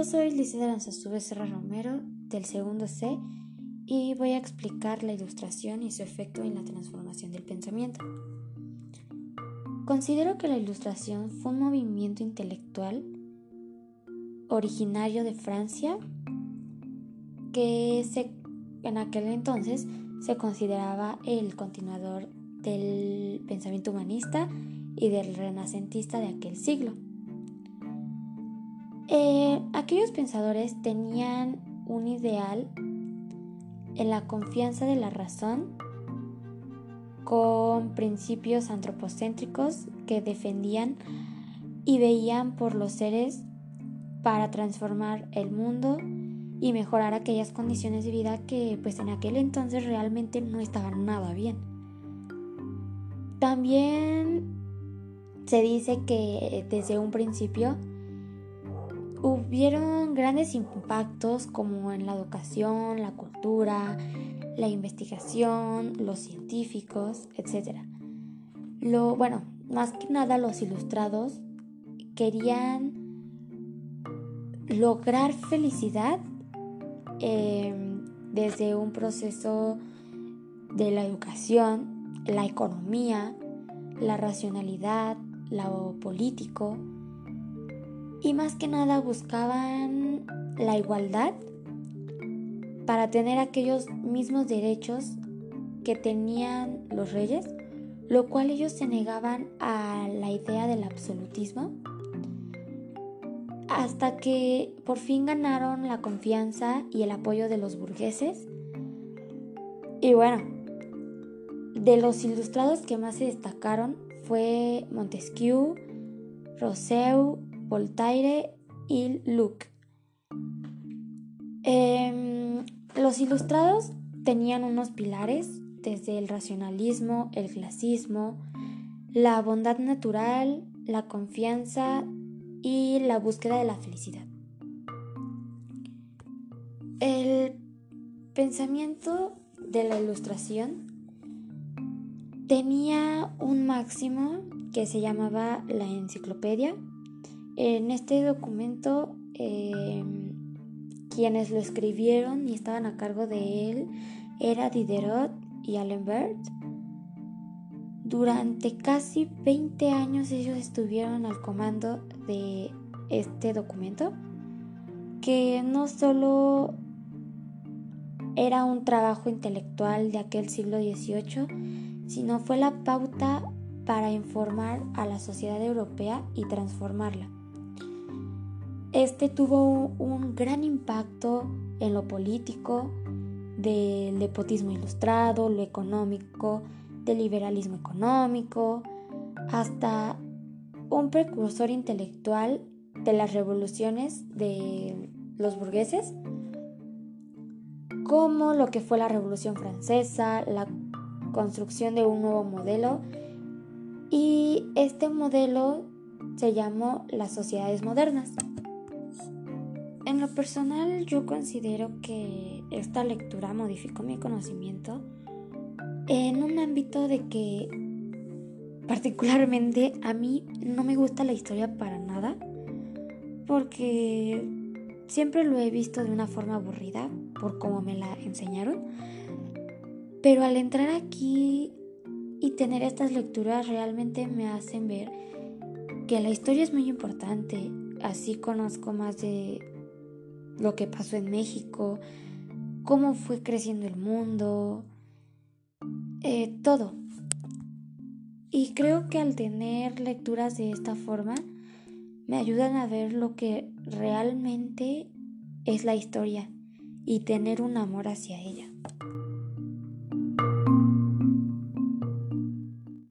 yo soy Licida Lanzazú Serra Romero del segundo C y voy a explicar la ilustración y su efecto en la transformación del pensamiento. Considero que la ilustración fue un movimiento intelectual originario de Francia que en aquel entonces se consideraba el continuador del pensamiento humanista y del renacentista de aquel siglo. Eh, aquellos pensadores tenían un ideal en la confianza de la razón con principios antropocéntricos que defendían y veían por los seres para transformar el mundo y mejorar aquellas condiciones de vida que pues en aquel entonces realmente no estaban nada bien. También se dice que desde un principio hubieron grandes impactos como en la educación, la cultura, la investigación, los científicos, etc. Lo, bueno, más que nada los ilustrados querían lograr felicidad em, desde un proceso de la educación, la economía, la racionalidad, lo político y más que nada buscaban la igualdad para tener aquellos mismos derechos que tenían los reyes, lo cual ellos se negaban a la idea del absolutismo hasta que por fin ganaron la confianza y el apoyo de los burgueses. Y bueno, de los ilustrados que más se destacaron fue Montesquieu, Rousseau, Voltaire y Luc. Em, los ilustrados tenían unos pilares desde el racionalismo, el clasismo, la bondad natural, la confianza y la búsqueda de la felicidad. El pensamiento de la ilustración tenía un máximo que se llamaba la enciclopedia. En este documento, em, quienes lo escribieron y estaban a cargo de él era Diderot y Allenbert. Durante casi 20 años ellos estuvieron al comando de este documento, que no solo era un trabajo intelectual de aquel siglo XVIII, sino fue la pauta para informar a la sociedad europea y transformarla. Este tuvo un gran impacto en lo político, del nepotismo ilustrado, lo económico, del liberalismo económico, hasta un precursor intelectual de las revoluciones de los burgueses, como lo que fue la Revolución Francesa, la construcción de un nuevo modelo, y este modelo se llamó las sociedades modernas. Lo personal yo considero que esta lectura modificó mi conocimiento en un ámbito de que particularmente a mí no me gusta la historia para nada porque siempre lo he visto de una forma aburrida por cómo me la enseñaron. Pero al entrar aquí y tener estas lecturas realmente me hacen ver que la historia es muy importante. Así conozco más de lo que pasó en México, cómo fue creciendo el mundo, eh, todo. Y creo que al tener lecturas de esta forma, me ayudan a ver lo que realmente es la historia y tener un amor hacia ella.